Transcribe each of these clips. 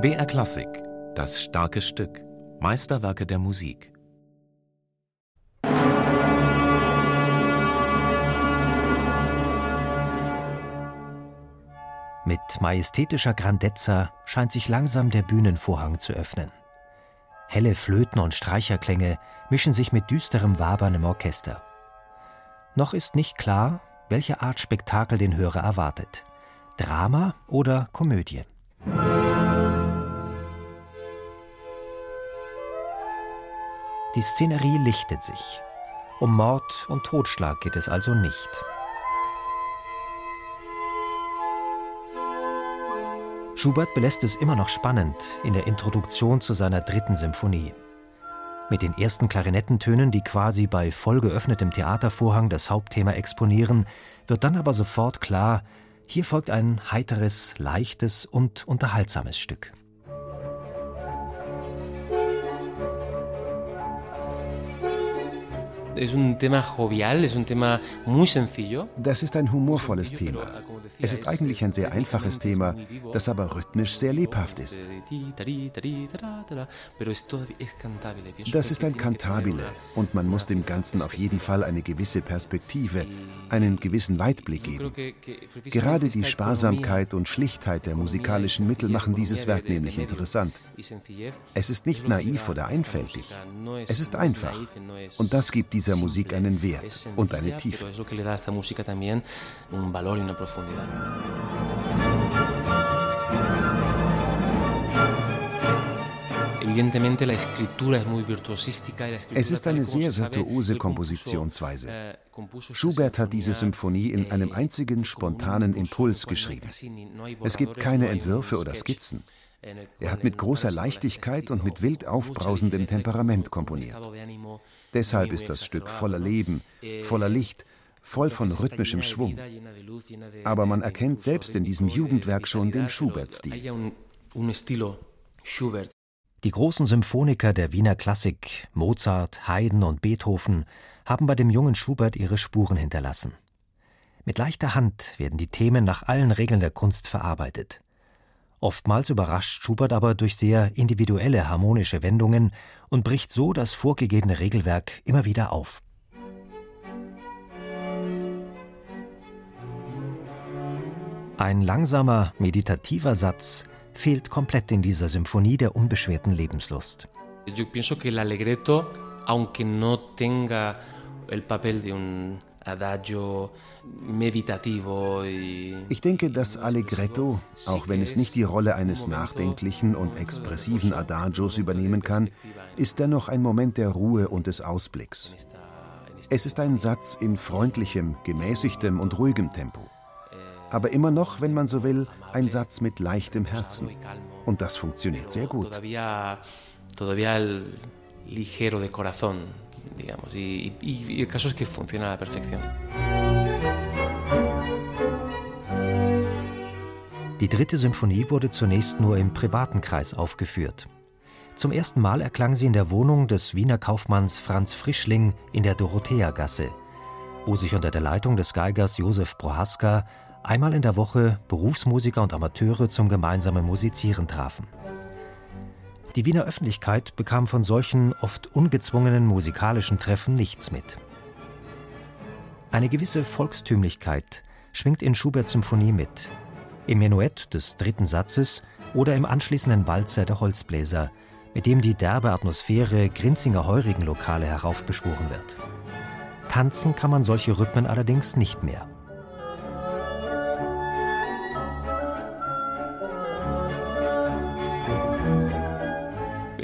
BR Klassik, das starke Stück, Meisterwerke der Musik. Mit majestätischer Grandezza scheint sich langsam der Bühnenvorhang zu öffnen. Helle Flöten und Streicherklänge mischen sich mit düsterem Wabern im Orchester. Noch ist nicht klar, welche Art Spektakel den Hörer erwartet. Drama oder Komödie. Die Szenerie lichtet sich. Um Mord und Totschlag geht es also nicht. Schubert belässt es immer noch spannend in der Introduktion zu seiner dritten Symphonie. Mit den ersten Klarinettentönen, die quasi bei voll geöffnetem Theatervorhang das Hauptthema exponieren, wird dann aber sofort klar, hier folgt ein heiteres, leichtes und unterhaltsames Stück. Das ist ein humorvolles Thema. Es ist eigentlich ein sehr einfaches Thema, das aber rhythmisch sehr lebhaft ist. Das ist ein Cantabile und man muss dem Ganzen auf jeden Fall eine gewisse Perspektive, einen gewissen Weitblick geben. Gerade die Sparsamkeit und Schlichtheit der musikalischen Mittel machen dieses Werk nämlich interessant. Es ist nicht naiv oder einfältig. Es ist einfach. Und das gibt dieser Musik einen Wert und eine Tiefe. Es ist eine sehr virtuose Kompositionsweise. Eh, Schubert hat diese Symphonie in einem einzigen spontanen Impuls geschrieben. Es gibt keine Entwürfe oder Skizzen. Er hat mit großer Leichtigkeit und mit wild aufbrausendem Temperament komponiert. Deshalb ist das Stück voller Leben, voller Licht, voll von rhythmischem Schwung. Aber man erkennt selbst in diesem Jugendwerk schon den Schubert-Stil. Die großen Symphoniker der Wiener Klassik, Mozart, Haydn und Beethoven, haben bei dem jungen Schubert ihre Spuren hinterlassen. Mit leichter Hand werden die Themen nach allen Regeln der Kunst verarbeitet. Oftmals überrascht Schubert aber durch sehr individuelle harmonische Wendungen und bricht so das vorgegebene Regelwerk immer wieder auf. Ein langsamer, meditativer Satz fehlt komplett in dieser Symphonie der unbeschwerten Lebenslust. Yo pienso que el allegretto, aunque no tenga el papel de un ich denke, das Allegretto, auch wenn es nicht die Rolle eines nachdenklichen und expressiven Adagios übernehmen kann, ist dennoch ein Moment der Ruhe und des Ausblicks. Es ist ein Satz in freundlichem, gemäßigtem und ruhigem Tempo aber immer noch, wenn man so will, ein Satz mit leichtem Herzen. Und das funktioniert sehr gut. ligero de corazón, digamos, y, y, el caso es que funciona a la perfección. Die dritte Symphonie wurde zunächst nur im privaten Kreis aufgeführt. Zum ersten Mal erklang sie in der Wohnung des Wiener Kaufmanns Franz Frischling in der Dorotheagasse, wo sich unter der Leitung des Geigers Josef Prohaska einmal in der Woche Berufsmusiker und Amateure zum gemeinsamen Musizieren trafen. Die Wiener Öffentlichkeit bekam von solchen oft ungezwungenen musikalischen Treffen nichts mit. Eine gewisse Volkstümlichkeit schwingt in Schuberts Symphonie mit, im Menuett des dritten Satzes oder im anschließenden Walzer der Holzbläser, mit dem die derbe Atmosphäre Grinzinger Heurigenlokale heraufbeschworen wird. Tanzen kann man solche Rhythmen allerdings nicht mehr.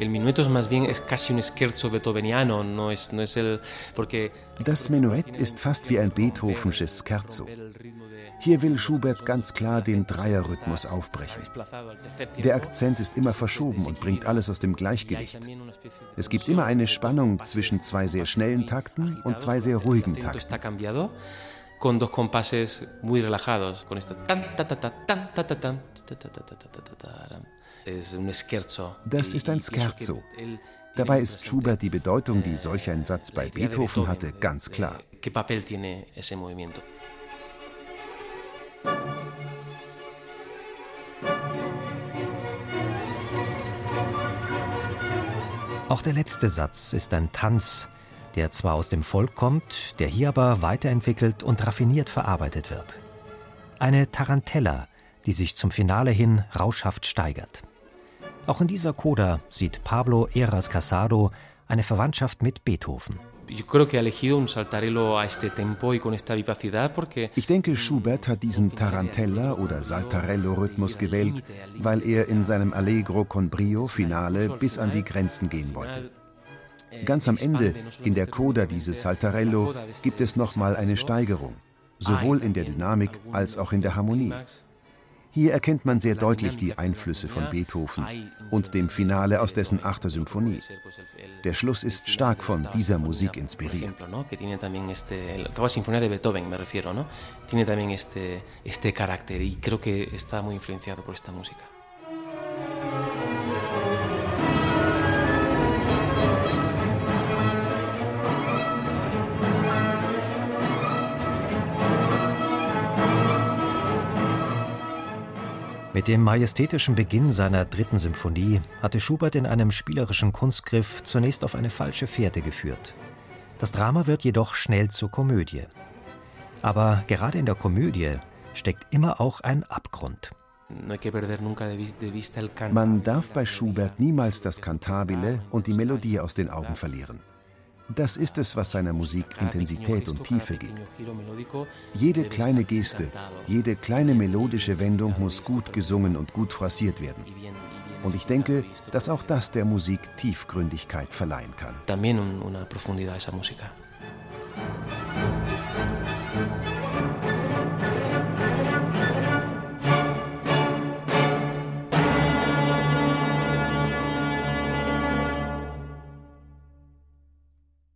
Minueto es más bien es casi un scherzo beethoveniano, no es, no es el porque Das Menuett ist fast wie ein Beethovensches Scherzo. Hier will Schubert ganz klar den Dreierrhythmus aufbrechen. Der Akzent ist immer verschoben und bringt alles aus dem Gleichgewicht. Es gibt immer eine Spannung zwischen zwei sehr schnellen Takten und zwei sehr ruhigen Takten. con dos compases muy relajados, con esto tan ta ta ta tan ta ta tan ta ta ta ta ta ta ta das ist ein Scherzo. Dabei ist Schubert die Bedeutung, die solch ein Satz bei Beethoven hatte, ganz klar. Auch der letzte Satz ist ein Tanz, der zwar aus dem Volk kommt, der hier aber weiterentwickelt und raffiniert verarbeitet wird. Eine Tarantella, die sich zum Finale hin rauschhaft steigert. Auch in dieser Coda sieht Pablo Eras Casado eine Verwandtschaft mit Beethoven. Ich denke, Schubert hat diesen Tarantella- oder Saltarello-Rhythmus gewählt, weil er in seinem Allegro con Brio Finale bis an die Grenzen gehen wollte. Ganz am Ende, in der Coda dieses Saltarello, gibt es nochmal eine Steigerung, sowohl in der Dynamik als auch in der Harmonie. Hier erkennt man sehr deutlich die Einflüsse von Beethoven und dem Finale aus dessen achter Symphonie. Der Schluss ist stark von dieser Musik inspiriert. Tiene también este, este carácter y creo que está muy influenciado por esta música. Mit dem majestätischen Beginn seiner dritten Symphonie hatte Schubert in einem spielerischen Kunstgriff zunächst auf eine falsche Fährte geführt. Das Drama wird jedoch schnell zur Komödie. Aber gerade in der Komödie steckt immer auch ein Abgrund. Man darf bei Schubert niemals das Kantabile und die Melodie aus den Augen verlieren. Das ist es, was seiner Musik Intensität und Tiefe gibt. Jede kleine Geste, jede kleine melodische Wendung muss gut gesungen und gut phrasiert werden. Und ich denke, dass auch das der Musik Tiefgründigkeit verleihen kann.